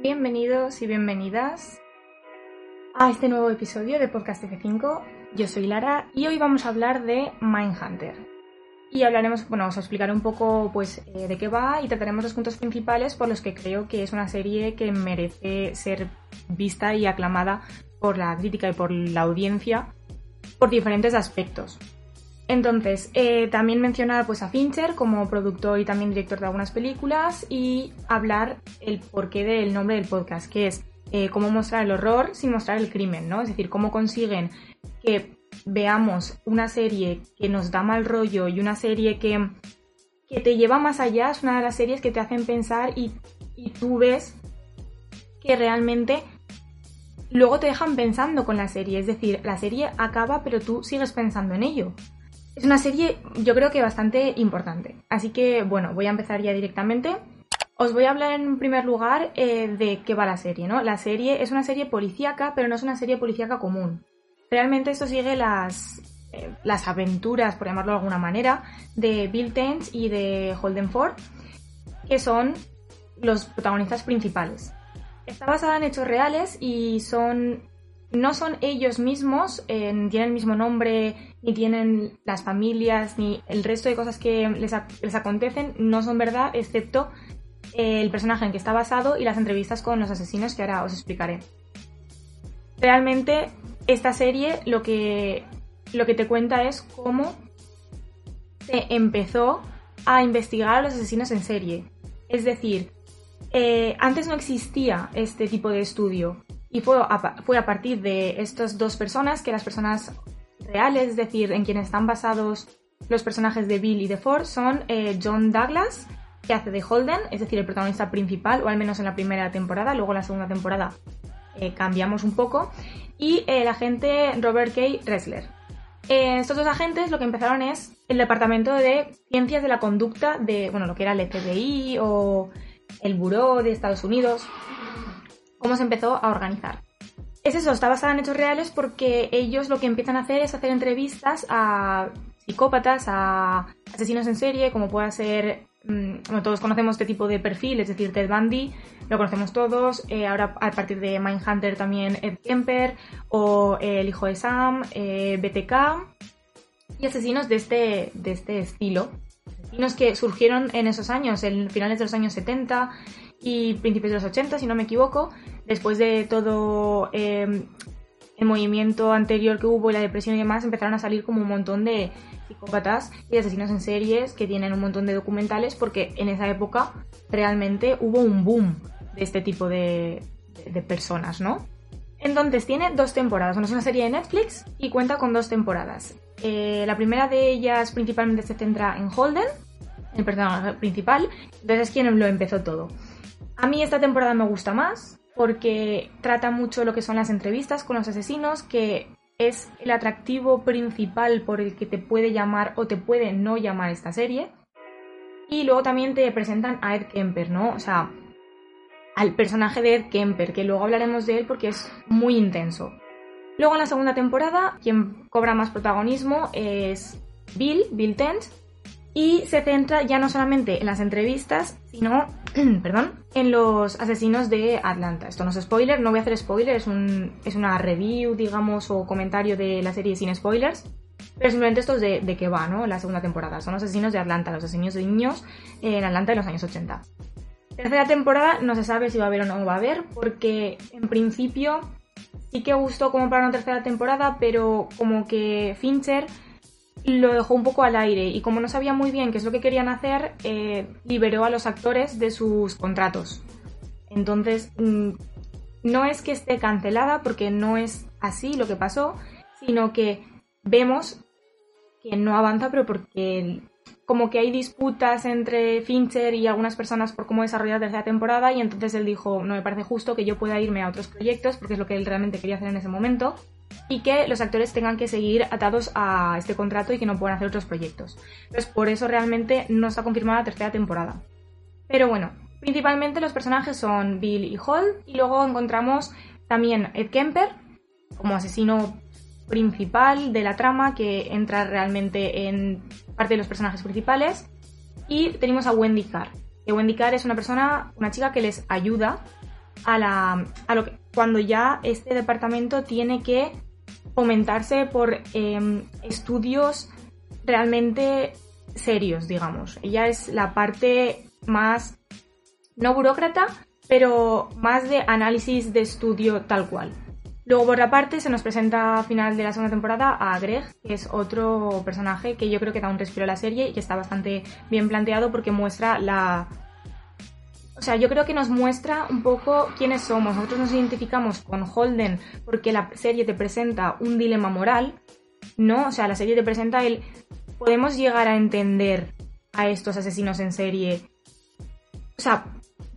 Bienvenidos y bienvenidas a este nuevo episodio de Podcast F5. Yo soy Lara y hoy vamos a hablar de Mindhunter. Y hablaremos, bueno, os explicaré un poco pues eh, de qué va y trataremos los puntos principales por los que creo que es una serie que merece ser vista y aclamada por la crítica y por la audiencia por diferentes aspectos. Entonces, eh, también mencionar pues, a Fincher como productor y también director de algunas películas y hablar el porqué del nombre del podcast, que es eh, cómo mostrar el horror sin mostrar el crimen, ¿no? Es decir, cómo consiguen que veamos una serie que nos da mal rollo y una serie que, que te lleva más allá, es una de las series que te hacen pensar y, y tú ves que realmente luego te dejan pensando con la serie, es decir, la serie acaba pero tú sigues pensando en ello. Es una serie yo creo que bastante importante. Así que bueno, voy a empezar ya directamente. Os voy a hablar en primer lugar eh, de qué va la serie, ¿no? La serie es una serie policíaca, pero no es una serie policíaca común. Realmente esto sigue las, eh, las aventuras, por llamarlo de alguna manera, de Bill Tench y de Holden Ford, que son los protagonistas principales. Está basada en hechos reales y son no son ellos mismos, eh, ni tienen el mismo nombre, ni tienen las familias, ni el resto de cosas que les, acontecen, no son verdad, excepto eh, el personaje en que está basado y las entrevistas con los asesinos que ahora os explicaré. Realmente, esta serie lo que, lo que te cuenta es cómo se empezó a investigar a los asesinos en serie. Es decir, eh, antes no existía este tipo de estudio. Y fue a, fue a partir de estas dos personas, que las personas reales, es decir, en quienes están basados los personajes de Bill y de Ford, son eh, John Douglas, que hace de Holden, es decir, el protagonista principal, o al menos en la primera temporada, luego en la segunda temporada eh, cambiamos un poco, y el agente Robert K. Ressler. Eh, estos dos agentes lo que empezaron es el departamento de ciencias de la conducta de, bueno, lo que era el FBI o el Buró de Estados Unidos, cómo se empezó a organizar. Es eso, está basada en hechos reales porque ellos lo que empiezan a hacer es hacer entrevistas a psicópatas, a asesinos en serie, como pueda ser, mm, bueno, todos conocemos este tipo de perfil, es decir, Ted Bundy, lo conocemos todos, eh, ahora a partir de Mindhunter también Ed Kemper, o eh, el hijo de Sam, eh, BTK, y asesinos de este, de este estilo. Asesinos que surgieron en esos años, en finales de los años 70 y principios de los 80, si no me equivoco, después de todo em, el movimiento anterior que hubo y la depresión y demás, empezaron a salir como un montón de psicópatas y asesinos en series que tienen un montón de documentales porque en esa época realmente hubo un boom de este tipo de, personas, ¿no? Entonces tiene dos temporadas. es una serie de Netflix y cuenta con dos temporadas. Eh, la primera de ellas principalmente se centra en Holden, el personaje principal. Entonces es quien lo empezó todo. A mí esta temporada me gusta más porque trata mucho lo que son las entrevistas con los asesinos, que es el atractivo principal por el que te puede llamar o te puede no llamar esta serie. Y luego también te presentan a Ed Kemper, ¿no? O sea, al personaje de Ed Kemper, que luego hablaremos de él porque es muy intenso. Luego en la segunda temporada, quien cobra más protagonismo es Bill, Bill Tent, y se centra ya no solamente en las entrevistas, sino, perdón, en los asesinos de Atlanta. Esto no es spoiler, no voy a hacer spoiler, es, un, es una review, digamos, o comentario de la serie sin spoilers. Pero simplemente esto es de, de qué va, ¿no? La segunda temporada. Son los asesinos de Atlanta, los asesinos de niños en Atlanta de los años 80. Tercera temporada no se sabe si va a haber o no va a haber, porque en principio sí que gustó como para una tercera temporada, pero como que Fincher lo dejó un poco al aire y como no sabía muy bien qué es lo que querían hacer, eh, liberó a los actores de sus contratos. Entonces, mm, no es que esté cancelada porque no es así lo que pasó, sino que vemos que no avanza, pero porque como que hay disputas entre Fincher y algunas personas por cómo desarrollar la tercera temporada y entonces él dijo, no me parece justo que yo pueda irme a otros proyectos porque es lo que él realmente quería hacer en ese momento y que los actores tengan que seguir atados a este contrato y que no puedan hacer otros proyectos. Entonces, por eso realmente no está confirmada la tercera temporada. Pero bueno, principalmente los personajes son Bill y Hall, y luego encontramos también Ed Kemper como asesino principal de la trama que entra realmente en parte de los personajes principales. Y tenemos a Wendy Carr. Que Wendy Carr es una persona, una chica que les ayuda a la a lo que, cuando ya este departamento tiene que fomentarse por em, estudios realmente serios, digamos. Ella es la parte más no burócrata, pero más de análisis de estudio tal cual. Luego, por otra parte, se nos presenta a final de la segunda temporada a Greg, que es otro personaje que yo creo que da un respiro a la serie y que está bastante bien planteado porque muestra la... O sea, yo creo que nos muestra un poco quiénes somos. Nosotros nos identificamos con Holden porque la serie te presenta un dilema moral, ¿no? O sea, la serie te presenta el... Podemos llegar a entender a estos asesinos en serie. O sea,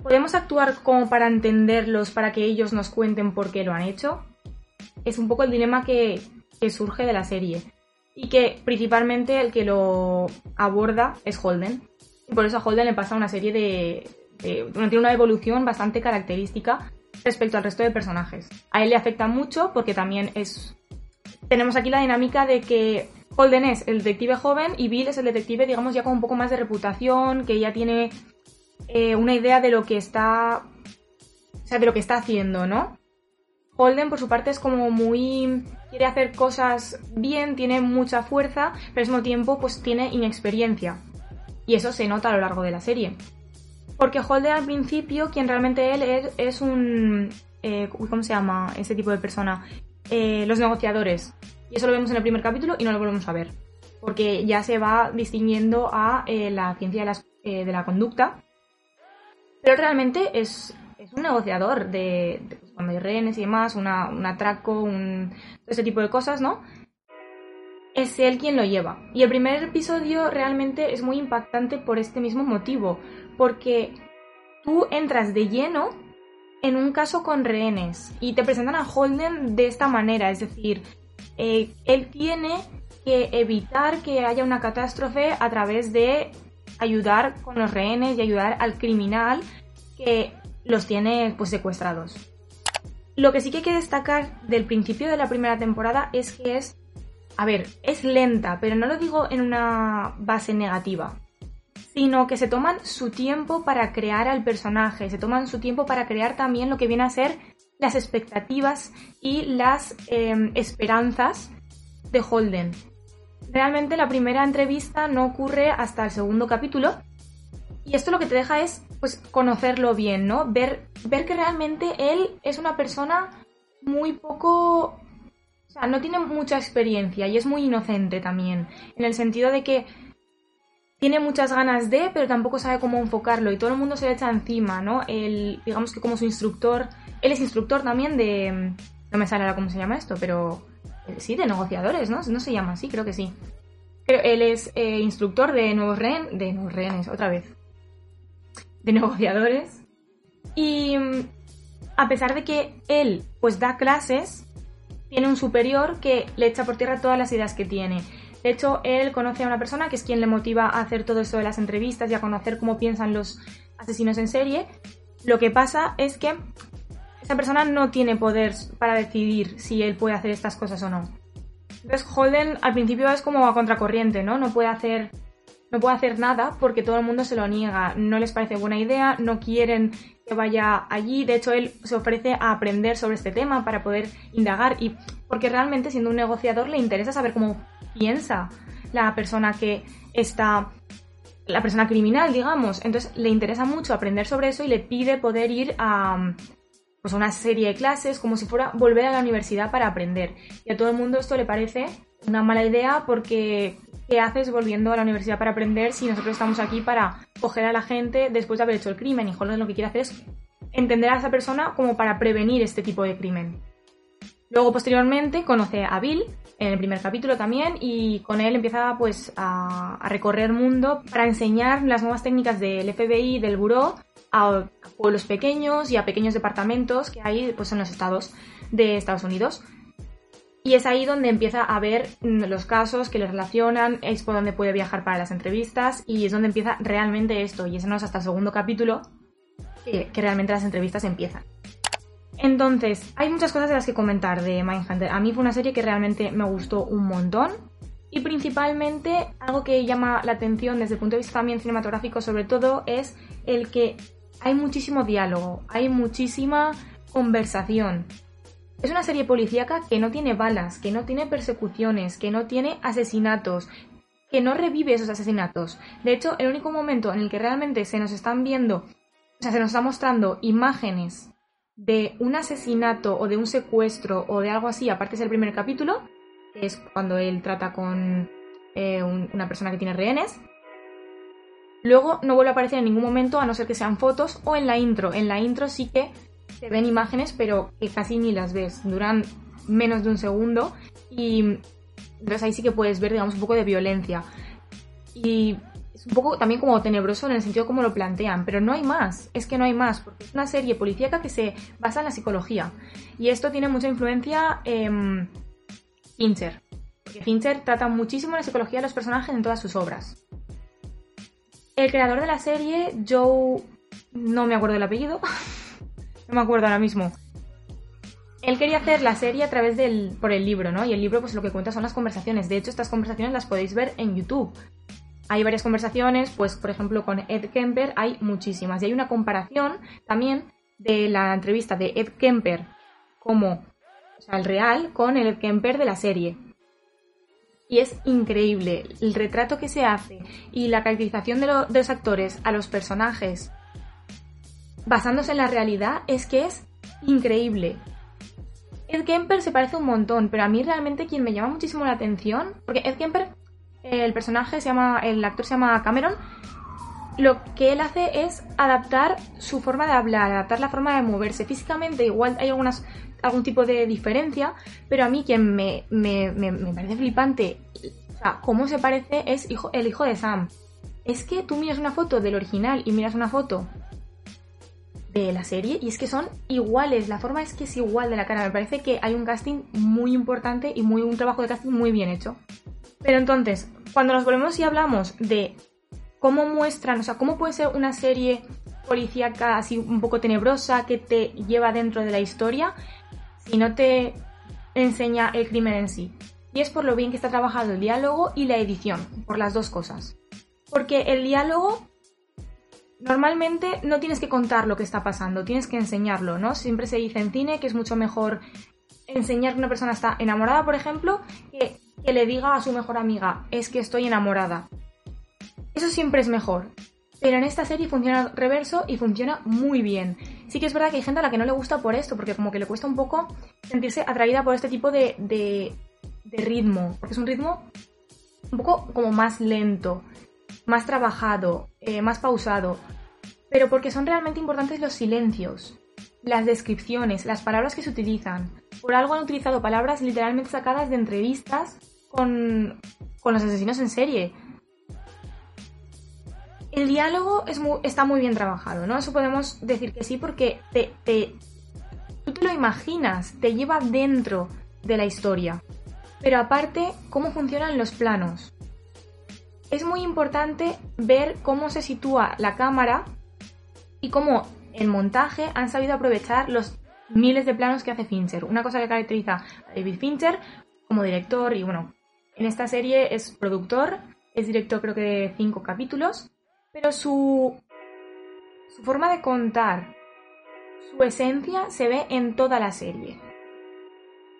podemos actuar como para entenderlos, para que ellos nos cuenten por qué lo han hecho es un poco el dilema que, surge de la serie. Y que principalmente el que lo aborda es Holden. Y por eso a Holden le pasa una serie de, tiene una evolución bastante característica respecto al resto de personajes. A él le afecta mucho porque también es... Tenemos aquí la dinámica de que Holden es el detective joven y Bill es el detective, digamos, ya con un poco más de reputación, que ya tiene eh, una idea de lo que está... O sea, de lo que está haciendo, ¿no? Holden, por su parte, es como muy. quiere hacer cosas bien, tiene mucha fuerza, pero al mismo tiempo, pues tiene inexperiencia. Y eso se nota a lo largo de la serie. Porque Holden, al principio, quien realmente él es, un. Eh, ¿Cómo se llama ese tipo de persona? Eh, los negociadores. Y eso lo vemos en el primer capítulo y no lo volvemos a ver. Porque ya se va distinguiendo a eh, la ciencia de, de la conducta. Pero realmente es, un negociador de, pues, cuando hay rehenes y demás, una, un atraco, un, ese tipo de cosas, ¿no? Es él quien lo lleva. Y el primer episodio realmente es muy impactante por este mismo motivo, porque tú entras de lleno en un caso con rehenes y te presentan a Holden de esta manera, es decir, eh, él tiene que evitar que haya una catástrofe a través de ayudar con los rehenes y ayudar al criminal que los tiene pues secuestrados. Lo que sí que hay que destacar del principio de la primera temporada es que es, a ver, es lenta, pero no lo digo en una base negativa, sino que se toman su tiempo para crear al personaje, se toman su tiempo para crear también lo que viene a ser las expectativas y las em, esperanzas de Holden. Realmente la primera entrevista no ocurre hasta el segundo capítulo y esto lo que te deja es pues conocerlo bien, ¿no? Ver, ver que realmente él es una persona muy poco... O sea, no tiene mucha experiencia y es muy inocente también, en el sentido de que tiene muchas ganas de, pero tampoco sabe cómo enfocarlo y todo el mundo se le echa encima, ¿no? Él, digamos que como su instructor, él es instructor también de... No me sale ahora cómo se llama esto, pero... Eh, sí, de negociadores, ¿no? No se llama así, creo que sí. Pero él es eh, instructor de nuevos rehenes, de nuevos rehenes, otra vez de negociadores. Y mm, a pesar de que él pues da clases, tiene un superior que le echa por tierra todas las ideas que tiene. De hecho, él conoce a una persona que es quien le motiva a hacer todo eso de las entrevistas y a conocer cómo piensan los asesinos en serie. Lo que pasa es que esa persona no tiene poder para decidir si él puede hacer estas cosas o no. Entonces Holden al principio es como a contracorriente, ¿no? No puede hacer no puede hacer nada porque todo el mundo se lo niega, no les parece buena idea, no quieren que vaya allí, de hecho él se ofrece a aprender sobre este tema para poder indagar y porque realmente siendo un negociador le interesa saber cómo piensa la persona que está la persona criminal, digamos. Entonces le interesa mucho aprender sobre eso y le pide poder ir a pues una serie de clases como si fuera volver a la universidad para aprender. Y a todo el mundo esto le parece una mala idea porque ¿qué haces volviendo a la universidad para aprender si nosotros estamos aquí para coger a la gente después de haber hecho el crimen? Y Holden lo que quiere hacer es entender a esa persona como para prevenir este tipo de crimen. Luego, posteriormente, conoce a Bill en el primer capítulo también y con él empieza pues a, recorrer el mundo para enseñar las nuevas técnicas del FBI, del Buró, a pueblos pequeños y a pequeños departamentos que hay pues, en los estados de Estados Unidos. Y es ahí donde empieza a ver mm, los casos que le relacionan, es por donde puede viajar para las entrevistas y es donde empieza realmente esto. Y ese no es hasta el segundo capítulo que, realmente las entrevistas empiezan. Entonces, hay muchas cosas de las que comentar de Mindhunter. A mí fue una serie que realmente me gustó un montón. Y principalmente algo que llama la atención desde el punto de vista también cinematográfico sobre todo es el que hay muchísimo diálogo, hay muchísima conversación. Es una serie policíaca que no tiene balas, que no tiene persecuciones, que no tiene asesinatos, que no revive esos asesinatos. De hecho, el único momento en el que realmente se nos están viendo, o sea, se nos está mostrando imágenes de un asesinato o de un secuestro o de algo así, aparte es el primer capítulo, que es cuando él trata con eh, una persona que tiene rehenes. Luego no vuelve a aparecer en ningún momento a no ser que sean fotos o en la intro. En la intro sí que se ven imágenes, pero que casi ni las ves. Duran menos de un segundo y entonces ahí sí que puedes ver, digamos, un poco de violencia. Y es un poco también como tenebroso en el sentido como lo plantean, pero no hay más, es que no hay más, porque es una serie policíaca que se basa en la psicología. Y esto tiene mucha influencia en Fincher, porque Fincher trata muchísimo la psicología de los personajes en todas sus obras. El creador de la serie, Joe... no me acuerdo del apellido, no me acuerdo ahora mismo, él quería hacer la serie a través del por el libro, ¿no? Y el libro pues lo que cuenta son las conversaciones. De hecho, estas conversaciones las podéis ver en YouTube. Hay varias conversaciones, pues por ejemplo con Ed Kemper hay muchísimas. Y hay una comparación también de la entrevista de Ed Kemper como, o sea, el real con el Ed Kemper de la serie. Y es increíble el retrato que se hace y la caracterización de, de los actores a los personajes basándose en la realidad es que es increíble. Ed Kemper se parece un montón, pero a mí realmente quien me llama muchísimo la atención, porque Ed Kemper, el personaje se llama, el actor se llama Cameron, lo que él hace es adaptar su forma de hablar, adaptar la forma de moverse. Físicamente igual hay algunas, algún tipo de diferencia, pero a mí quien me, me, me, parece flipante, o sea, cómo se parece es hijo, el hijo de Sam. Es que tú miras una foto del original y miras una foto de la serie y es que son iguales, la forma es que es igual de la cara, me parece que hay un casting muy importante y muy, un trabajo de casting muy bien hecho. Pero entonces, cuando nos volvemos y hablamos de cómo muestran, o sea, cómo puede ser una serie policíaca así un poco tenebrosa que te lleva dentro de la historia si no te enseña el crimen en sí. Y es por lo bien que está trabajado el diálogo y la edición, por las dos cosas. Porque el diálogo normalmente no tienes que contar lo que está pasando, tienes que enseñarlo, ¿no? Siempre se dice en cine que es mucho mejor enseñar que una persona está enamorada, por ejemplo, que, que le diga a su mejor amiga, es que estoy enamorada. Eso siempre es mejor. Pero en esta serie funciona reverso y funciona muy bien. Sí que es verdad que hay gente a la que no le gusta por esto, porque como que le cuesta un poco sentirse atraída por este tipo de, de, ritmo, porque es un ritmo un poco como más lento más trabajado, eh, más pausado, pero porque son realmente importantes los silencios, las descripciones, las palabras que se utilizan. Por algo han utilizado palabras literalmente sacadas de entrevistas con, con los asesinos en serie. El diálogo es está muy bien trabajado, ¿no? Eso podemos decir que sí porque te, tú te lo imaginas, te lleva dentro de la historia. Pero aparte, cómo funcionan los planos es muy importante ver cómo se sitúa la cámara y cómo el montaje han sabido aprovechar los miles de planos que hace Fincher. Una cosa que caracteriza a David Fincher como director y bueno, en esta serie es productor, es director creo que de cinco capítulos, pero su, su forma de contar, su esencia se ve en toda la serie.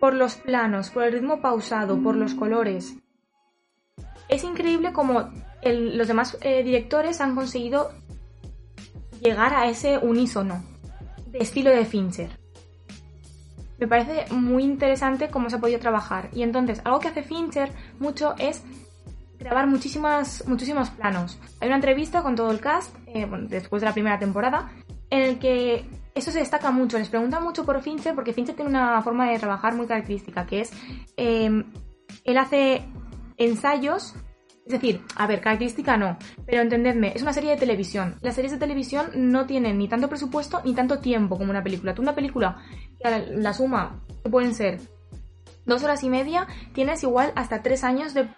Por los planos, por el ritmo pausado, por los colores, es increíble como los demás eh, directores han conseguido llegar a ese unísono de estilo de Fincher. Me parece muy interesante cómo se ha podido trabajar. Y entonces, algo que hace Fincher mucho es grabar muchísimas, muchísimos planos. Hay una entrevista con todo el cast, eh, después de la primera temporada, en el que eso se destaca mucho. Les preguntan mucho por Fincher porque Fincher tiene una forma de trabajar muy característica, que es, eh, él hace ensayos. Es decir, a ver, característica no, pero entendedme, es una serie de televisión. Las series de televisión no tienen ni tanto presupuesto ni tanto tiempo como una película. Tú una película, la suma, que pueden ser dos horas y media, tienes igual hasta tres años de,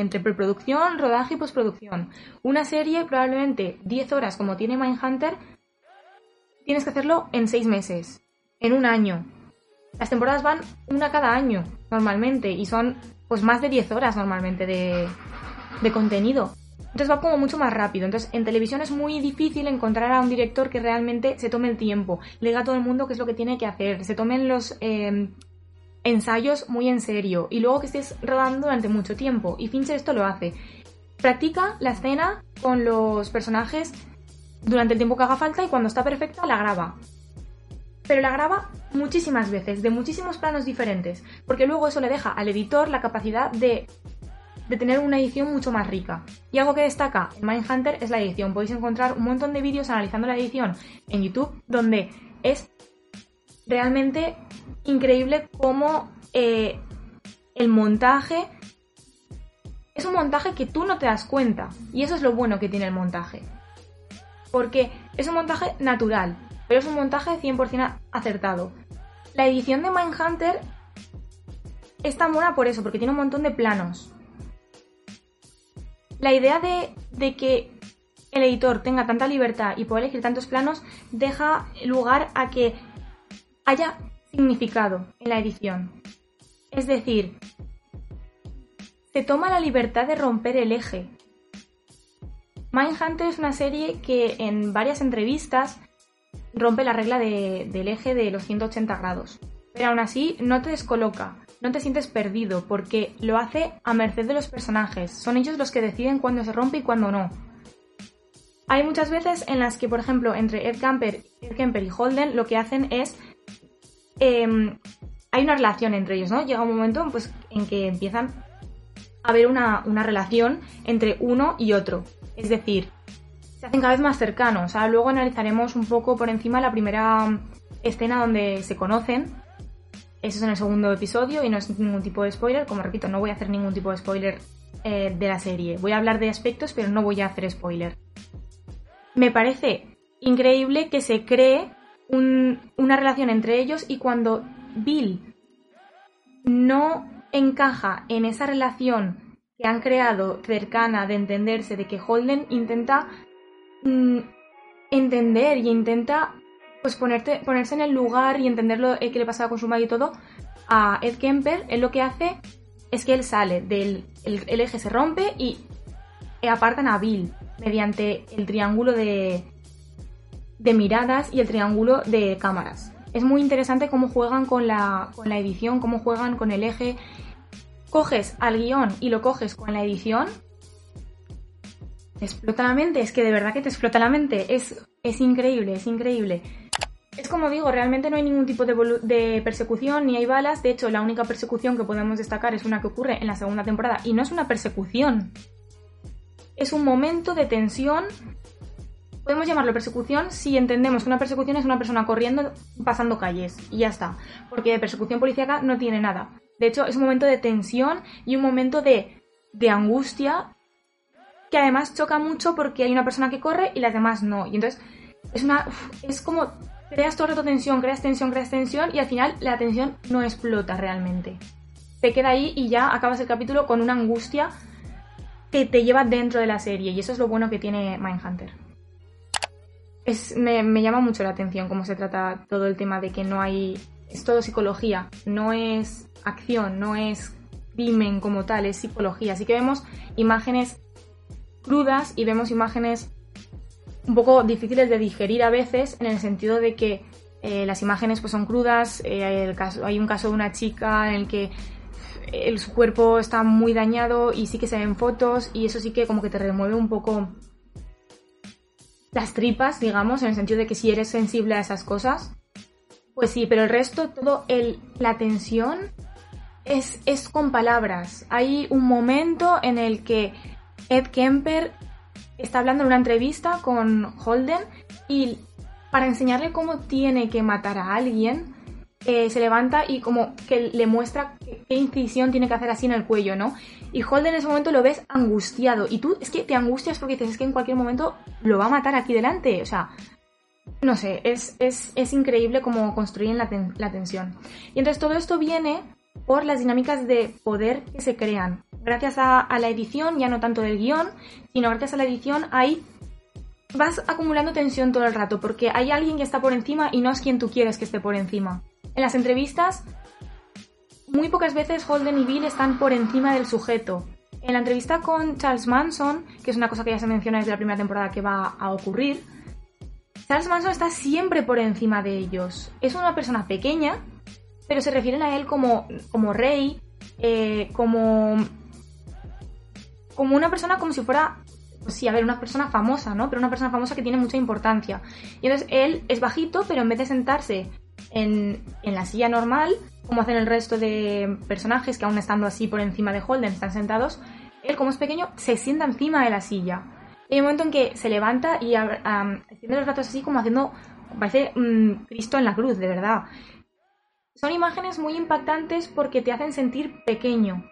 entre preproducción, rodaje y postproducción. Una serie, probablemente 10 horas como tiene Mindhunter, tienes que hacerlo en seis meses, en un año. Las temporadas van una cada año, normalmente, y son pues más de 10 horas normalmente de, de contenido. Entonces va como mucho más rápido. Entonces en televisión es muy difícil encontrar a un director que realmente se tome el tiempo, le diga a todo el mundo qué es lo que tiene que hacer, se tomen los eh, ensayos muy en serio y luego que estés rodando durante mucho tiempo. Y Fincher esto lo hace. Practica la escena con los personajes durante el tiempo que haga falta y cuando está perfecta la graba. Pero la graba muchísimas veces, de muchísimos planos diferentes, porque luego eso le deja al editor la capacidad de, de tener una edición mucho más rica. Y algo que destaca en Mindhunter es la edición. Podéis encontrar un montón de vídeos analizando la edición en YouTube donde es realmente increíble cómo eh, el montaje es un montaje que tú no te das cuenta. Y eso es lo bueno que tiene el montaje. Porque es un montaje natural, pero es un montaje 100% acertado. La edición de Mindhunter está buena por eso, porque tiene un montón de planos. La idea de, de que el editor tenga tanta libertad y pueda elegir tantos planos deja lugar a que haya significado en la edición. Es decir, se toma la libertad de romper el eje. Mindhunter es una serie que en varias entrevistas rompe la regla del eje de los 180 grados. Pero aún así no te descoloca, no te sientes perdido, porque lo hace a merced de los personajes. Son ellos los que deciden cuándo se rompe y cuándo no. Hay muchas veces en las que, por ejemplo, entre Ed Kemper, Ed y Holden lo que hacen es Em, hay una relación entre ellos, ¿no? Llega un momento pues, en que empiezan a haber una, relación entre uno y otro. Es decir, se hacen cada vez más cercanos. luego analizaremos un poco por encima la primera escena donde se conocen. Eso es en el segundo episodio y no es ningún tipo de spoiler. Como repito, no voy a hacer ningún tipo de spoiler eh, de la serie. Voy a hablar de aspectos, pero no voy a hacer spoiler. Me parece increíble que se cree una relación entre ellos y cuando Bill no encaja en esa relación que han creado cercana de entenderse, de que Holden intenta mm, entender y intenta pues ponerse en el lugar y entender lo que le pasaba con su madre y todo, a Ed Kemper, él lo que hace es que él sale del el eje se rompe y apartan a Bill mediante el triángulo de, de miradas y el triángulo de cámaras. Es muy interesante cómo juegan con la, con la edición, cómo juegan con el eje. Coges al guion y lo coges con la edición. Te explota la mente, es que de verdad que te explota la mente. Es, es increíble, es increíble. Es como digo, realmente no hay ningún tipo de, persecución ni hay balas. De hecho, la única persecución que podemos destacar es una que ocurre en la segunda temporada y no es una persecución. Es un momento de tensión podemos llamarlo persecución si entendemos que una persecución es una persona corriendo, pasando calles y ya está. Porque de persecución policíaca no tiene nada. De hecho, es un momento de tensión y un momento de angustia que además choca mucho porque hay una persona que corre y las demás no. Y entonces es una. es como. Creas todo el tensión, creas tensión, creas tensión y al final la tensión no explota realmente. Te queda ahí y ya acabas el capítulo con una angustia que te lleva dentro de la serie. Y eso es lo bueno que tiene Mindhunter me, llama mucho la atención cómo se trata todo el tema de que no hay. Es todo psicología, no es acción, no es crimen como tal, es psicología. Así que vemos imágenes crudas y vemos imágenes un poco difíciles de digerir a veces, en el sentido de que eh, las imágenes pues, son crudas. Eh, hay un caso de una chica en el que el, su cuerpo está muy dañado y sí que se ven fotos y eso sí que como que te remueve un poco las tripas, digamos, en el sentido de que si eres sensible a esas cosas, pues sí, pero el resto, todo el, la tensión es, es con palabras. Hay un momento en el que Ed Kemper está hablando en una entrevista con Holden y para enseñarle cómo tiene que matar a alguien, eh, se levanta y como que le muestra qué incisión tiene que hacer así en el cuello, ¿no? Y Holden en ese momento lo ves angustiado. Y tú es que te angustias porque dices, es que en cualquier momento lo va a matar aquí delante. O sea, no sé, es, es, increíble cómo construyen la, la tensión. Y entonces todo esto viene por las dinámicas de poder que se crean. Gracias a, a, la edición, ya no tanto del guion, sino gracias a la edición hay... Vas acumulando tensión todo el rato porque hay alguien que está por encima y no es quien tú quieres que esté por encima. En las entrevistas muy pocas veces Holden y Bill están por encima del sujeto. En la entrevista con Charles Manson, que es una cosa que ya se menciona desde la primera temporada que va a ocurrir, Charles Manson está siempre por encima de ellos. Es una persona pequeña, pero se refieren a él como, como rey, eh, como, como una persona como si fuera sí, a ver, una persona famosa, ¿no? Pero una persona famosa que tiene mucha importancia. Y entonces él es bajito, pero en vez de sentarse en, en, la silla normal, como hacen el resto de personajes que aún estando así por encima de Holden están sentados, él como es pequeño se sienta encima de la silla. Y hay un momento en que se levanta y extiende los brazos así como haciendo, parece mm, Cristo en la cruz, de verdad. Son imágenes muy impactantes porque te hacen sentir pequeño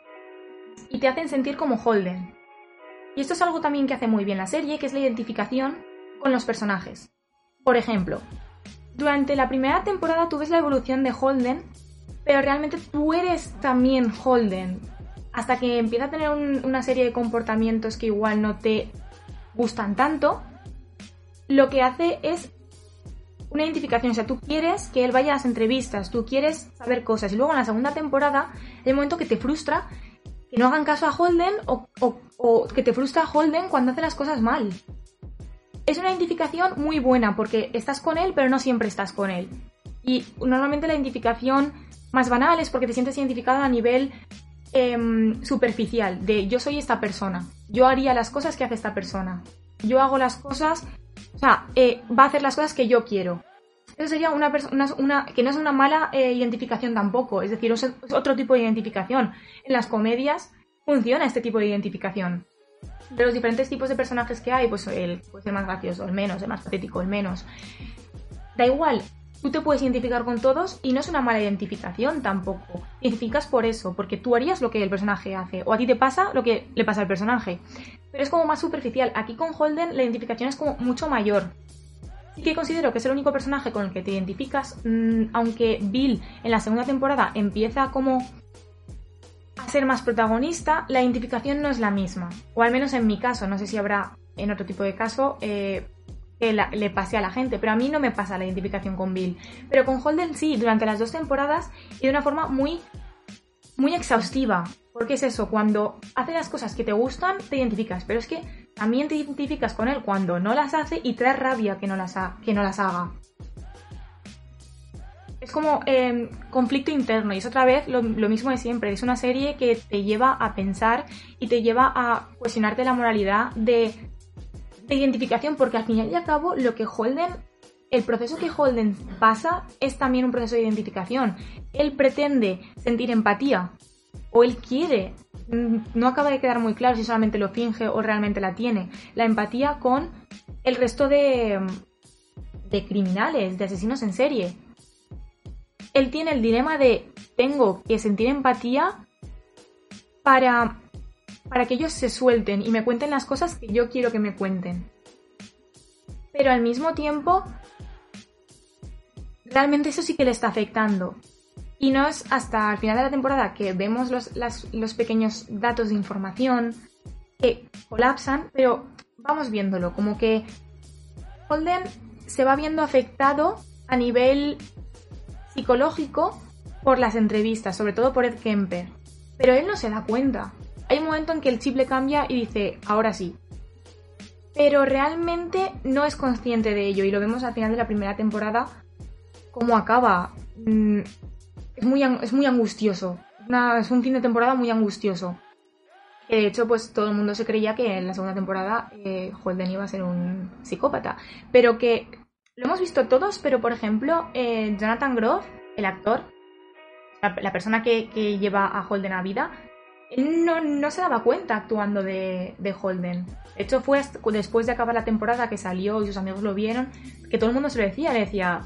y te hacen sentir como Holden. Y esto es algo también que hace muy bien la serie, que es la identificación con los personajes. Por ejemplo, durante la primera temporada tú ves la evolución de Holden, pero realmente tú eres también Holden. Hasta que empieza a tener una serie de comportamientos que igual no te gustan tanto, lo que hace es una identificación. O sea, tú quieres que él vaya a las entrevistas, tú quieres saber cosas. Y luego en la segunda temporada un momento que te frustra que no hagan caso a Holden o, que te frustra Holden cuando hace las cosas mal. Es una identificación muy buena porque estás con él, pero no siempre estás con él. Y normalmente la identificación más banal es porque te sientes identificado a nivel em, superficial, de yo soy esta persona, yo haría las cosas que hace esta persona, yo hago las cosas, o sea, eh, va a hacer las cosas que yo quiero. Eso sería una, una, que no es una mala eh, identificación tampoco, es decir, es otro tipo de identificación. En las comedias funciona este tipo de identificación. De los diferentes tipos de personajes que hay, pues el puede ser más gracioso, el menos, el más patético, el menos. Da igual, tú te puedes identificar con todos y no es una mala identificación tampoco. Identificas por eso, porque tú harías lo que el personaje hace, o a ti te pasa lo que le pasa al personaje. Pero es como más superficial. Aquí con Holden la identificación es como mucho mayor. Sí que considero que es el único personaje con el que te identificas, mm, aunque Bill en la segunda temporada empieza como a ser más protagonista, la identificación no es la misma. O al menos en mi caso, no sé si habrá en otro tipo de caso eh, que le pase a la gente, pero a mí no me pasa la identificación con Bill. Pero con Holden sí, durante las dos temporadas y de una forma muy, muy exhaustiva. Porque es eso, cuando hace las cosas que te gustan, te identificas, pero es que también te identificas con él cuando no las hace y da rabia que no las, que no las haga. Es como em, conflicto interno y es otra vez lo, mismo de siempre. Es una serie que te lleva a pensar y te lleva a cuestionarte la moralidad de, de identificación porque al final y al cabo lo que Holden el proceso que Holden pasa es también un proceso de identificación. Él pretende sentir empatía o él quiere. Mm, no acaba de quedar muy claro si solamente lo finge o realmente la tiene. La empatía con el resto de, de criminales, de asesinos en serie. Él tiene el dilema de tengo que sentir empatía para, para que ellos se suelten y me cuenten las cosas que yo quiero que me cuenten. Pero al mismo tiempo, realmente eso sí que le está afectando. Y no es hasta el final de la temporada que vemos los, pequeños datos de información que colapsan, pero vamos viéndolo, como que Holden se va viendo afectado a nivel psicológico por las entrevistas, sobre todo por Ed Kemper. Pero él no se da cuenta. Hay un momento en que el chip le cambia y dice, ahora sí. Pero realmente no es consciente de ello y lo vemos al final de la primera temporada cómo acaba. Es muy, es muy angustioso. es un fin de temporada muy angustioso. De hecho, pues todo el mundo se creía que en la segunda temporada eh, Holden iba a ser un psicópata. Pero que lo hemos visto todos, pero por ejemplo, eh, Jonathan Groff, el actor, la, persona que, lleva a Holden a vida, él no, se daba cuenta actuando de, de, Holden. De hecho, fue después de acabar la temporada que salió y sus amigos lo vieron, que todo el mundo se lo decía, le decía,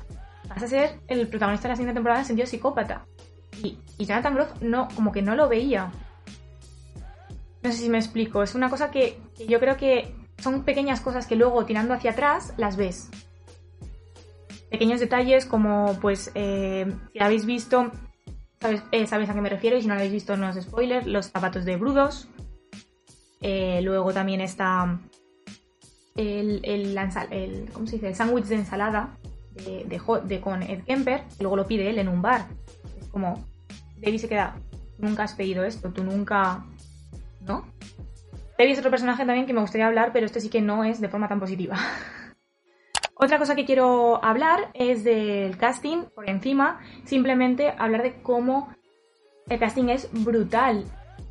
vas a ser el protagonista de la siguiente temporada en sentido psicópata. Y, y Jonathan Groff no, como que no lo veía. No sé si me explico. Es una cosa que, yo creo que son pequeñas cosas que luego tirando hacia atrás las ves. Pequeños detalles como, pues, eh, si habéis visto, eh, sabéis, a qué me refiero y si no lo habéis visto no es spoiler, los zapatos de Brudos. Eh, luego también está el, el, ¿cómo se dice? el sándwich de ensalada de, con Ed Kemper, y luego lo pide él en un bar. Es como, David se queda, nunca has pedido esto, tú nunca, ¿no? Debbie es otro personaje también que me gustaría hablar, pero este sí que no es de forma tan positiva. Otra cosa que quiero hablar es del casting, por encima, simplemente hablar de cómo el casting es brutal.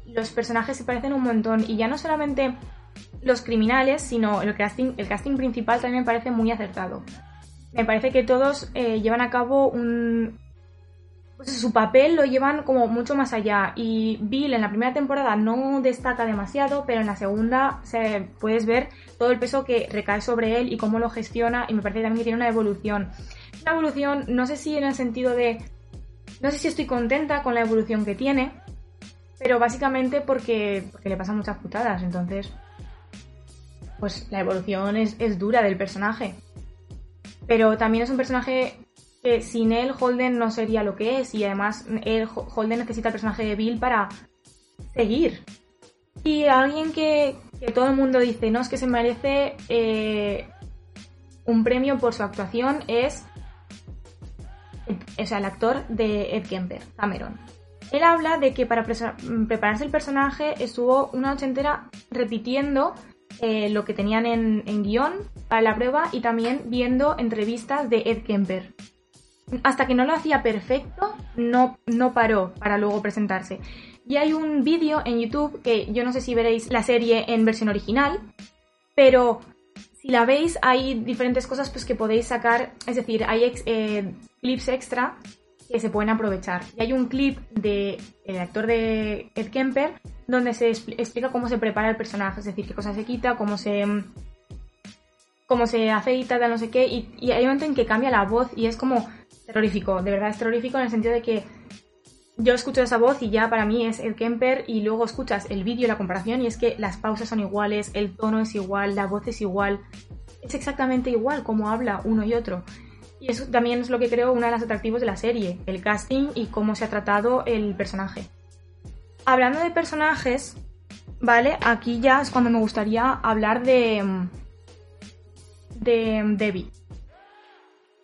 Los personajes se parecen un montón y ya no solamente los criminales, sino el casting, el casting principal también me parece muy acertado. Me parece que todos eh, llevan a cabo un, pues su papel lo llevan como mucho más allá. Y Bill en la primera temporada no destaca demasiado, pero en la segunda se, puedes ver todo el peso que recae sobre él y cómo lo gestiona. Y me parece también que tiene una evolución. Una evolución, no sé si en el sentido de. No sé si estoy contenta con la evolución que tiene, pero básicamente porque, porque le pasan muchas putadas. Entonces, pues la evolución es, es dura del personaje. Pero también es un personaje que sin él Holden no sería lo que es y además él, Holden necesita el personaje de Bill para seguir. Y alguien que, todo el mundo dice, no, es que se merece eh, un premio por su actuación es el actor de Ed Kemper, Cameron. Él habla de que para prepararse el personaje estuvo una noche entera repitiendo eh, lo que tenían en, guion para la prueba y también viendo entrevistas de Ed Kemper hasta que no lo hacía perfecto, no, no paró para luego presentarse. Y hay un vídeo en YouTube que yo no sé si veréis la serie en versión original, pero si la veis hay diferentes cosas pues, que podéis sacar, es decir, hay eh, clips extra que se pueden aprovechar. Y hay un clip del el actor de Ed Kemper donde se explica cómo se prepara el personaje, es decir, qué cosas se quita, cómo se cómo se afeita, tal, no sé qué, y, y hay un momento en que cambia la voz y es como terrorífico, de verdad es terrorífico en el sentido de que yo escucho esa voz y ya para mí es el Kemper y luego escuchas el vídeo, la comparación y es que las pausas son iguales, el tono es igual, la voz es igual, es exactamente igual como habla uno y otro. Y eso también es lo que creo una de las atractivos de la serie, el casting y cómo se ha tratado el personaje. Hablando de personajes, ¿vale? Aquí ya es cuando me gustaría hablar de de Debbie.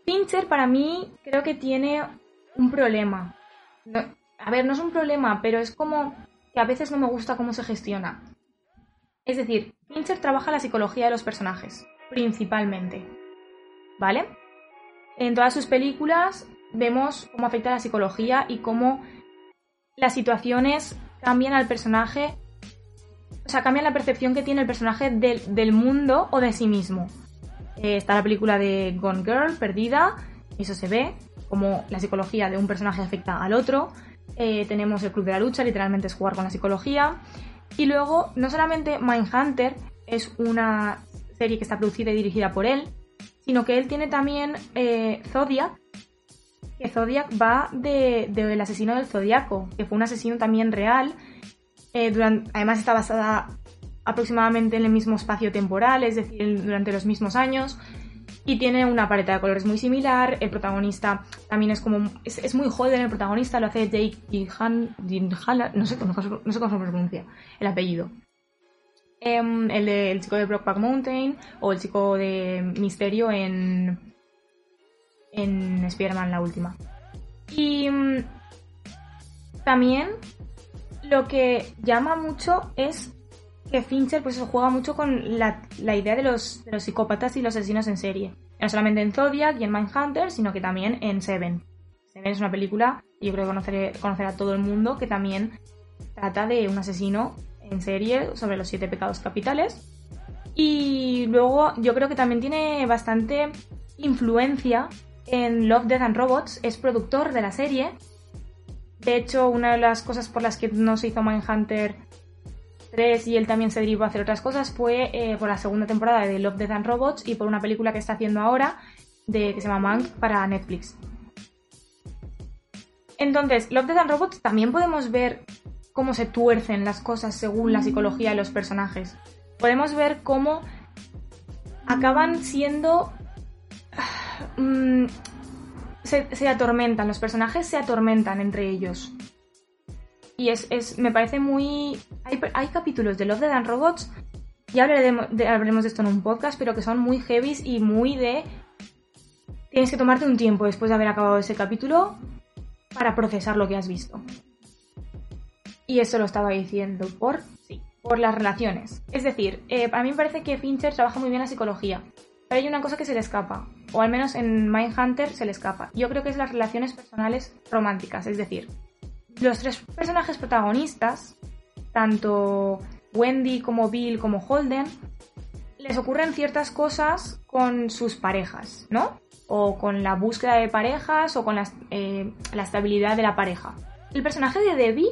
Fincher para mí creo que tiene un problema. a ver, no es un problema, pero es como que a veces no me gusta cómo se gestiona. Es decir, Fincher trabaja la psicología de los personajes, principalmente. ¿Vale? En todas sus películas vemos cómo afecta la psicología y cómo las situaciones cambian al personaje, o sea, cambian la percepción que tiene el personaje del mundo o de sí mismo. Eh, está la película de Gone Girl, Perdida, eso se ve, como la psicología de un personaje afecta al otro. Eh, tenemos el Club de la Lucha, literalmente es jugar con la psicología. Y luego, no solamente Mindhunter es una serie que está producida y dirigida por él, sino que él tiene también eh, Zodiac, que Zodiac va del de, asesino del Zodiaco, que fue un asesino también real. además está basada aproximadamente en el mismo espacio temporal, es decir, durante los mismos años. Y tiene una paleta de colores muy similar. El protagonista también es como. Es, muy joven el protagonista, lo hace Jake Gyllenhaal. No sé, no, sé cómo se pronuncia el apellido. Em, el, de, el chico de Brockback Mountain o el chico de Misterio en. En Spider-Man, la última. Y. Mm, también lo que llama mucho es que Fincher pues juega mucho con la, idea de los, psicópatas y los asesinos en serie. No solamente en Zodiac y en Mindhunter, sino que también en Seven. Seven es una película, y yo creo que conocer, conocer a todo el mundo, que también trata de un asesino en serie sobre los siete pecados capitales. Y luego yo creo que también tiene bastante influencia en Love, Death and Robots, es productor de la serie. De hecho, una de las cosas por las que no se hizo Mindhunter y él también se derivó a hacer otras cosas fue eh, por la segunda temporada de Love, Death and Robots y por una película que está haciendo ahora de, que se llama Mank para Netflix. Entonces, Love, Death and Robots también podemos ver cómo se tuercen las cosas según la psicología de los personajes. Podemos ver cómo acaban siendo... Mm, se atormentan, los personajes se atormentan entre ellos. Y es, es, me parece muy... Hay, capítulos de Love, Dead and Robots, ya hablaremos de, de esto en un podcast, pero que son muy heavy y muy de... Tienes que tomarte un tiempo después de haber acabado ese capítulo para procesar lo que has visto. Y eso lo estaba diciendo por... Sí, por las relaciones. Es decir, eh, a mí me parece que Fincher trabaja muy bien la psicología. Hay una cosa que se le escapa, o al menos en Mindhunter se le escapa. Yo creo que es las relaciones personales románticas, es decir, los tres personajes protagonistas, tanto Wendy como Bill como Holden, les ocurren ciertas cosas con sus parejas, ¿no? O con la búsqueda de parejas o con eh, la estabilidad de la pareja. El personaje de Debbie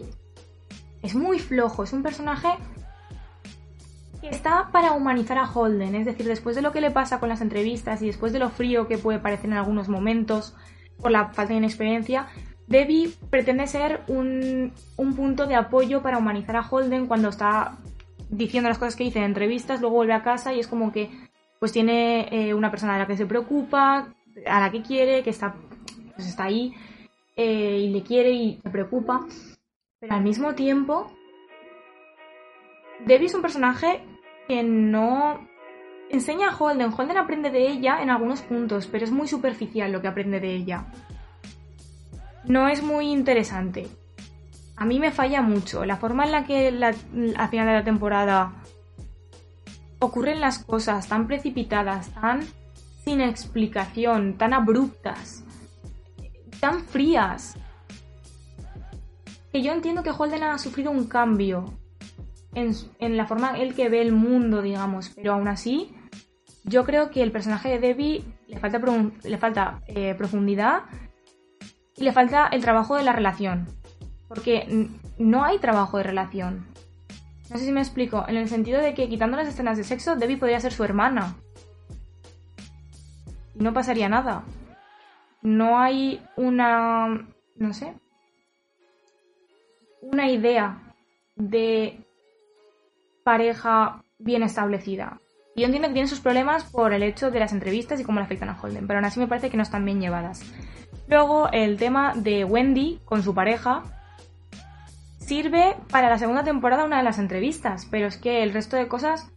es muy flojo, es un personaje está para humanizar a Holden, es decir, después de lo que le pasa con las entrevistas y después de lo frío que puede parecer en algunos momentos por la falta de inexperiencia, Debbie pretende ser un, punto de apoyo para humanizar a Holden cuando está diciendo las cosas que dice en entrevistas, luego vuelve a casa y es como que pues tiene eh, una persona a la que se preocupa, a la que quiere, que está, pues está ahí eh, y le quiere y se preocupa. Pero al mismo tiempo, Debbie es un personaje que no enseña a Holden. Holden aprende de ella en algunos puntos, pero es muy superficial lo que aprende de ella. No es muy interesante. A mí me falla mucho. La forma en la que al final de la temporada ocurren las cosas tan precipitadas, tan sin explicación, tan abruptas, tan frías. Que yo entiendo que Holden ha sufrido un cambio en, la forma en que ve el mundo, digamos, pero aún así yo creo que el personaje de Debbie le falta, le falta eh, profundidad y le falta el trabajo de la relación. Porque no hay trabajo de relación. No sé si me explico, en el sentido de que quitando las escenas de sexo, Debbie podría ser su hermana. Y no pasaría nada. No hay una... no sé. Una idea de pareja bien establecida. Y yo entiendo que tienen sus problemas por el hecho de las entrevistas y cómo le afectan a Holden, pero aún así me parece que no están bien llevadas. Luego, el tema de Wendy con su pareja sirve para la segunda temporada una de las entrevistas, pero es que el resto de cosas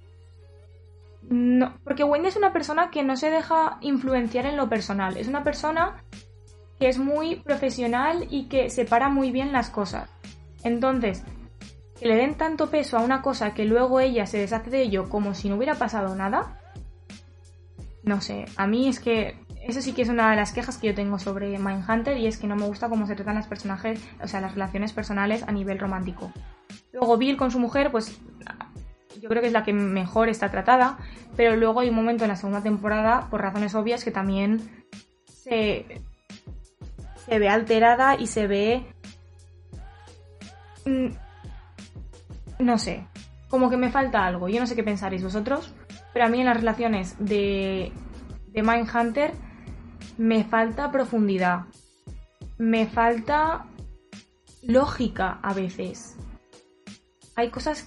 no, porque Wendy es una persona que no se deja influenciar en lo personal, es una persona que es muy profesional y que separa muy bien las cosas. Entonces, que le den tanto peso a una cosa que luego ella se deshace de ello como si no hubiera pasado nada, no sé, a mí es que eso sí que es una de las quejas que yo tengo sobre Mindhunter y es que no me gusta cómo se tratan las personajes, o sea, las relaciones personales a nivel romántico. Luego Bill con su mujer, pues yo creo que es la que mejor está tratada, pero luego hay un momento en la segunda temporada, por razones obvias, que también se, se ve alterada y se ve... No sé, como que me falta algo. Yo no sé qué pensaréis vosotros, pero a mí en las relaciones de, de Mindhunter me falta profundidad. Me falta lógica a veces. Hay cosas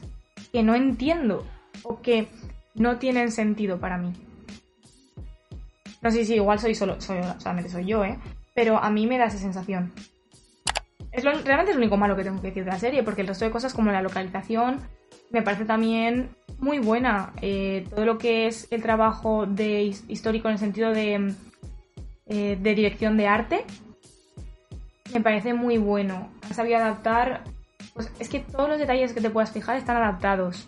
que no entiendo o que no tienen sentido para mí. No sé si igual soy solo, soy, solamente soy yo, ¿eh? Pero a mí me da esa sensación. Es realmente es lo único malo que tengo que decir de la serie, porque el resto de cosas como la localización me parece también muy buena. Eh, todo lo que es el trabajo de histórico en el sentido de, eh, de dirección de arte me parece muy bueno. Han sabido adaptar. Pues es que todos los detalles que te puedas fijar están adaptados.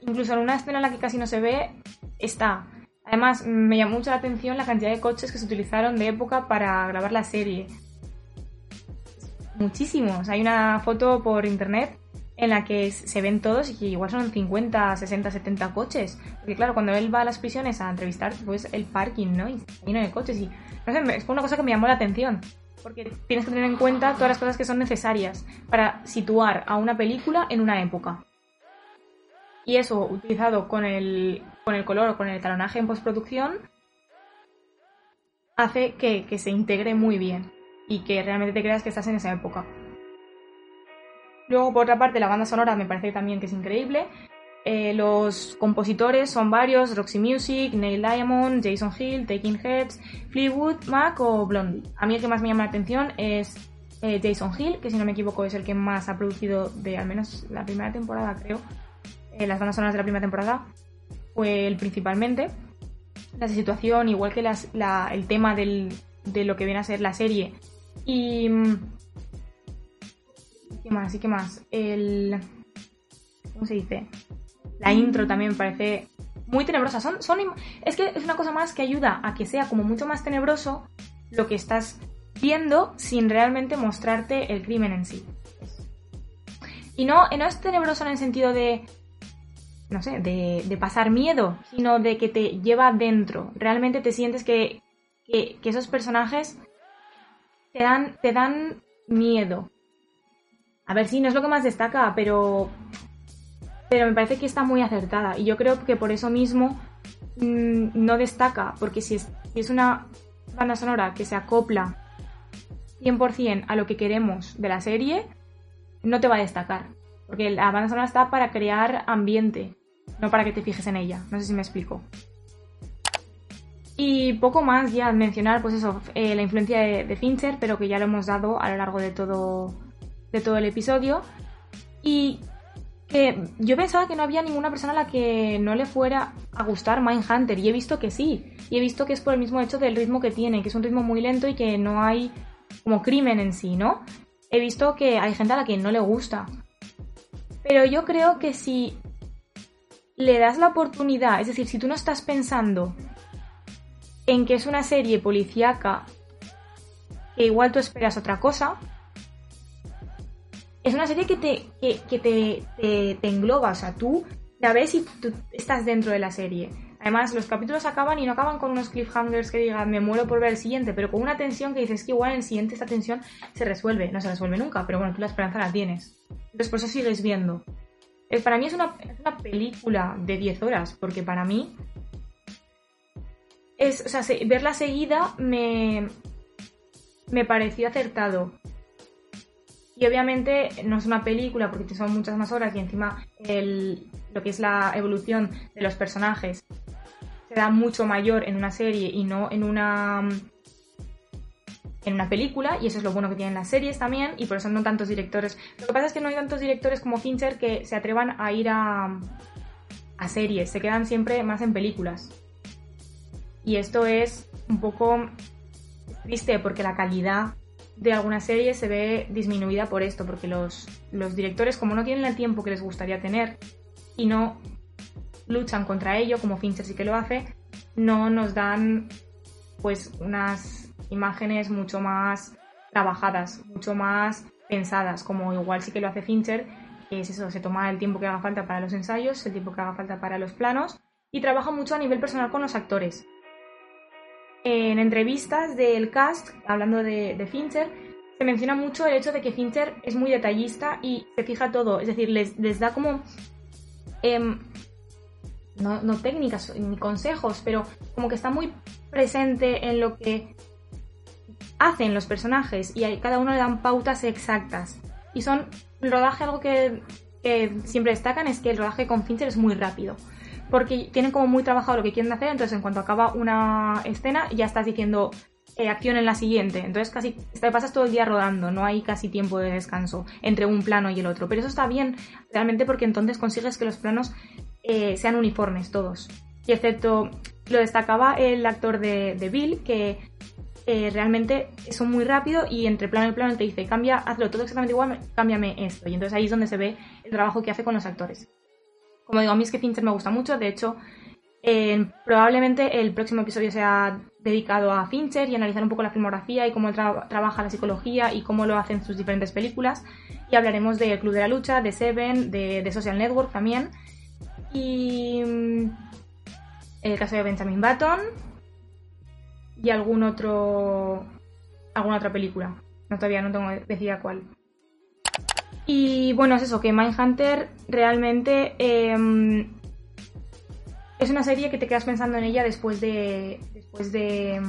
Incluso en una escena en la que casi no se ve, está. Además, me llamó mucho la atención la cantidad de coches que se utilizaron de época para grabar la serie muchísimos. Hay una foto por internet en la que se ven todos y que igual son 50, 60, 70 coches. Porque claro, cuando él va a las prisiones a entrevistar, pues el parking, ¿no? Y está lleno de coches y... No sé, es una cosa que me llamó la atención. Porque tienes que tener en cuenta todas las cosas que son necesarias para situar a una película en una época. Y eso, utilizado con el, con el color o con el talonaje en postproducción, hace que, que se integre muy bien y que realmente te creas que estás en esa época. Luego, por otra parte, la banda sonora me parece también que es increíble. Eh, los compositores son varios, Roxy Music, Neil Diamond, Jason Hill, Taking Heads, Fleetwood Mac o Blondie. A mí el que más me llama la atención es eh, Jason Hill, que si no me equivoco es el que más ha producido de al menos la primera temporada, creo. Eh, las bandas sonoras de la primera temporada fue él principalmente. La situación, igual que el tema de lo que viene a ser la serie, y... ¿Qué más? ¿Y qué más? El... ¿cómo se dice? La intro también parece muy tenebrosa. Son, son, es que es una cosa más que ayuda a que sea como mucho más tenebroso lo que estás viendo sin realmente mostrarte el crimen en sí. Y no, no es tenebroso en el sentido de, no sé, de, de pasar miedo, sino de que te lleva dentro. Realmente te sientes que, que, que esos personajes te dan, te dan miedo. A ver, si no es lo que más destaca, pero pero me parece que está muy acertada y yo creo que por eso mismo mmm, no destaca, porque si es, si es una banda sonora que se acopla 100% a lo que queremos de la serie, no te va a destacar, porque la banda sonora está para crear ambiente, no para que te fijes en ella, no sé si me explico. Y poco más ya mencionar, pues eso, eh, la influencia de, de, Fincher, pero que ya lo hemos dado a lo largo de todo, de todo el episodio. Y que yo pensaba que no había ninguna persona a la que no le fuera a gustar Mindhunter y he visto que sí. Y he visto que es por el mismo hecho del ritmo que tiene, que es un ritmo muy lento y que no hay como crimen en sí, ¿no? He visto que hay gente a la que no le gusta. Pero yo creo que si le das la oportunidad, es decir, si tú no estás pensando en que es una serie policíaca que igual tú esperas otra cosa, es una serie que te, que, te, te, engloba, o sea, tú la ves y tú estás dentro de la serie. Además, los capítulos acaban y no acaban con unos cliffhangers que digan me muero por ver el siguiente, pero con una tensión que dices que igual en el siguiente esta tensión se resuelve. No se resuelve nunca, pero bueno, tú la esperanza la tienes. Entonces por eso sigues viendo. Para mí es una, una película de 10 horas, porque para mí es, o sea, verla seguida me, me pareció acertado. Y obviamente no es una película porque son muchas más horas y encima el, lo que es la evolución de los personajes será mucho mayor en una serie y no en una en una película y eso es lo bueno que tienen las series también y por eso no tantos directores. Lo que pasa es que no hay tantos directores como Fincher que se atrevan a ir a, a series, se quedan siempre más en películas. Y esto es un poco triste porque la calidad de alguna serie se ve disminuida por esto, porque los, los directores, como no tienen el tiempo que les gustaría tener y no luchan contra ello, como Fincher sí que lo hace, no nos dan pues unas imágenes mucho más trabajadas, mucho más pensadas, como igual sí que lo hace Fincher, que es eso, se toma el tiempo que haga falta para los ensayos, el tiempo que haga falta para los planos y trabaja mucho a nivel personal con los actores en entrevistas del cast, hablando de, Fincher, se menciona mucho el hecho de que Fincher es muy detallista y se fija todo. Es decir, les, da como. Em, no, técnicas ni consejos, pero como que está muy presente en lo que hacen los personajes y cada uno le dan pautas exactas. Y son. El rodaje, algo que, que siempre destacan es que el rodaje con Fincher es muy rápido porque tienen como muy trabajado lo que quieren hacer, entonces en cuanto acaba una escena ya estás diciendo eh, acción en la siguiente, entonces casi te pasas todo el día rodando, no hay casi tiempo de descanso entre un plano y el otro, pero eso está bien realmente porque entonces consigues que los planos eh, sean uniformes todos, y excepto lo destacaba el actor de, Bill, que eh, realmente son muy rápido y entre plano y plano te dice, cambia, hazlo todo exactamente igual, cámbiame esto. Y entonces ahí es donde se ve el trabajo que hace con los actores. Como digo, a mí es que Fincher me gusta mucho, de hecho, probablemente el próximo episodio sea dedicado a Fincher y analizar un poco la filmografía y cómo trabaja la psicología y cómo lo hacen sus diferentes películas. Y hablaremos de Club de la Lucha, de Seven, de, Social Network también. Y mm, el caso de Benjamin Button y algún otro alguna otra película. No todavía no tengo decidida cuál. Y bueno, es eso, que Mindhunter realmente em, es una serie que te quedas pensando en ella después de. después de.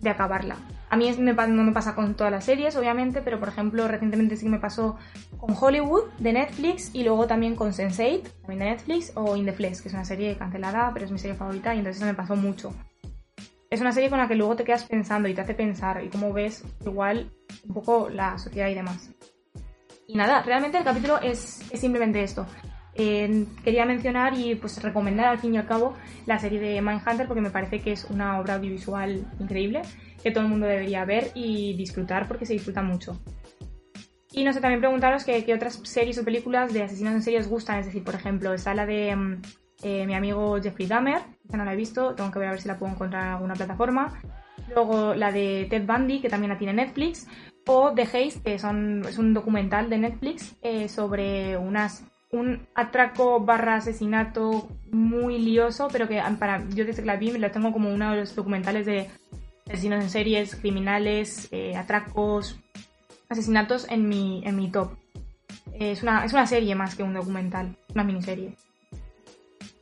de acabarla. A mí no me pasa con todas las series, obviamente, pero por ejemplo, recientemente sí que me pasó con Hollywood de Netflix y luego también con Sense8, también de Netflix, o In the Flesh, que es una serie cancelada, pero es mi serie favorita y entonces eso me pasó mucho. Es una serie con la que luego te quedas pensando y te hace pensar y como ves igual un poco la sociedad y demás. Y nada, realmente el capítulo es, simplemente esto. quería mencionar y pues recomendar al fin y al cabo la serie de Mindhunter porque me parece que es una obra audiovisual increíble que todo el mundo debería ver y disfrutar porque se disfruta mucho. Y no sé, también preguntaros qué otras series o películas de asesinos en serie os gustan. Es decir, por ejemplo, está la de mm, eh, mi amigo Jeffrey Dahmer, que no la he visto, tengo que ver a ver si la puedo encontrar en alguna plataforma. Luego la de Ted Bundy, que también la tiene Netflix. O The Haze, que son, es un documental de Netflix eh, sobre unas, un atraco barra asesinato muy lioso, pero que para, yo desde que la vi me la tengo como uno de los documentales de asesinos en series, criminales, eh, atracos, asesinatos en mi, en mi top. Es una, es una serie más que un documental, una miniserie.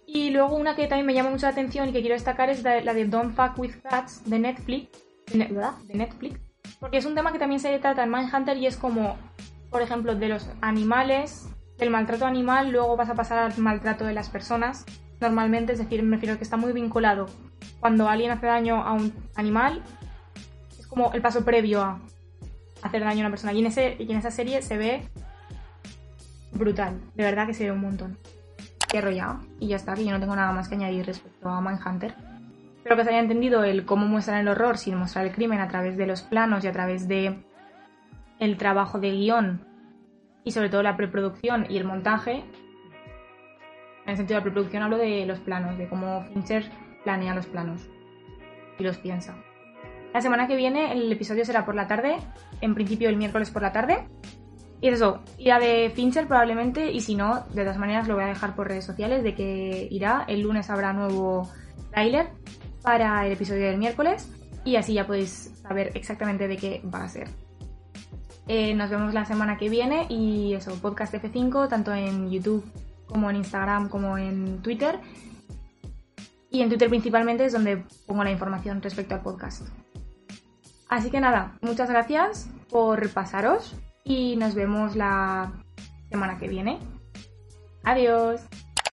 Y luego una que también me llama mucho la atención y que quiero destacar es la de Don't Fuck With Cats de Netflix. De Netflix. Porque es un tema que también se trata en Mindhunter y es como, por ejemplo, de los animales, del maltrato animal, luego vas a pasar al maltrato de las personas. Normalmente, es decir, me refiero que está muy vinculado. Cuando alguien hace daño a un animal, es como el paso previo a hacer daño a una persona. Y en, ese, y en esa serie se ve brutal. De verdad que se ve un montón ya y ya está, que yo no tengo nada más que añadir respecto a Mindhunter. Espero que se haya entendido el cómo muestran el horror sin mostrar el crimen a través de los planos y a través de el trabajo de guion y sobre todo la preproducción y el montaje. En el sentido de la preproducción hablo de los planos, de cómo Fincher planea los planos y los piensa. La semana que viene el episodio será por la tarde, en principio el miércoles por la tarde, y eso, irá de Fincher probablemente, y si no, de todas maneras lo voy a dejar por redes sociales de que irá. El lunes habrá nuevo tráiler para el episodio del miércoles, y así ya podéis saber exactamente de qué va a ser. Eh, nos vemos la semana que viene y eso, podcast F5, tanto en YouTube como en Instagram como en Twitter. Y en Twitter principalmente es donde pongo la información respecto al podcast. Así que nada, muchas gracias por pasaros y nos vemos la semana que viene. Adiós.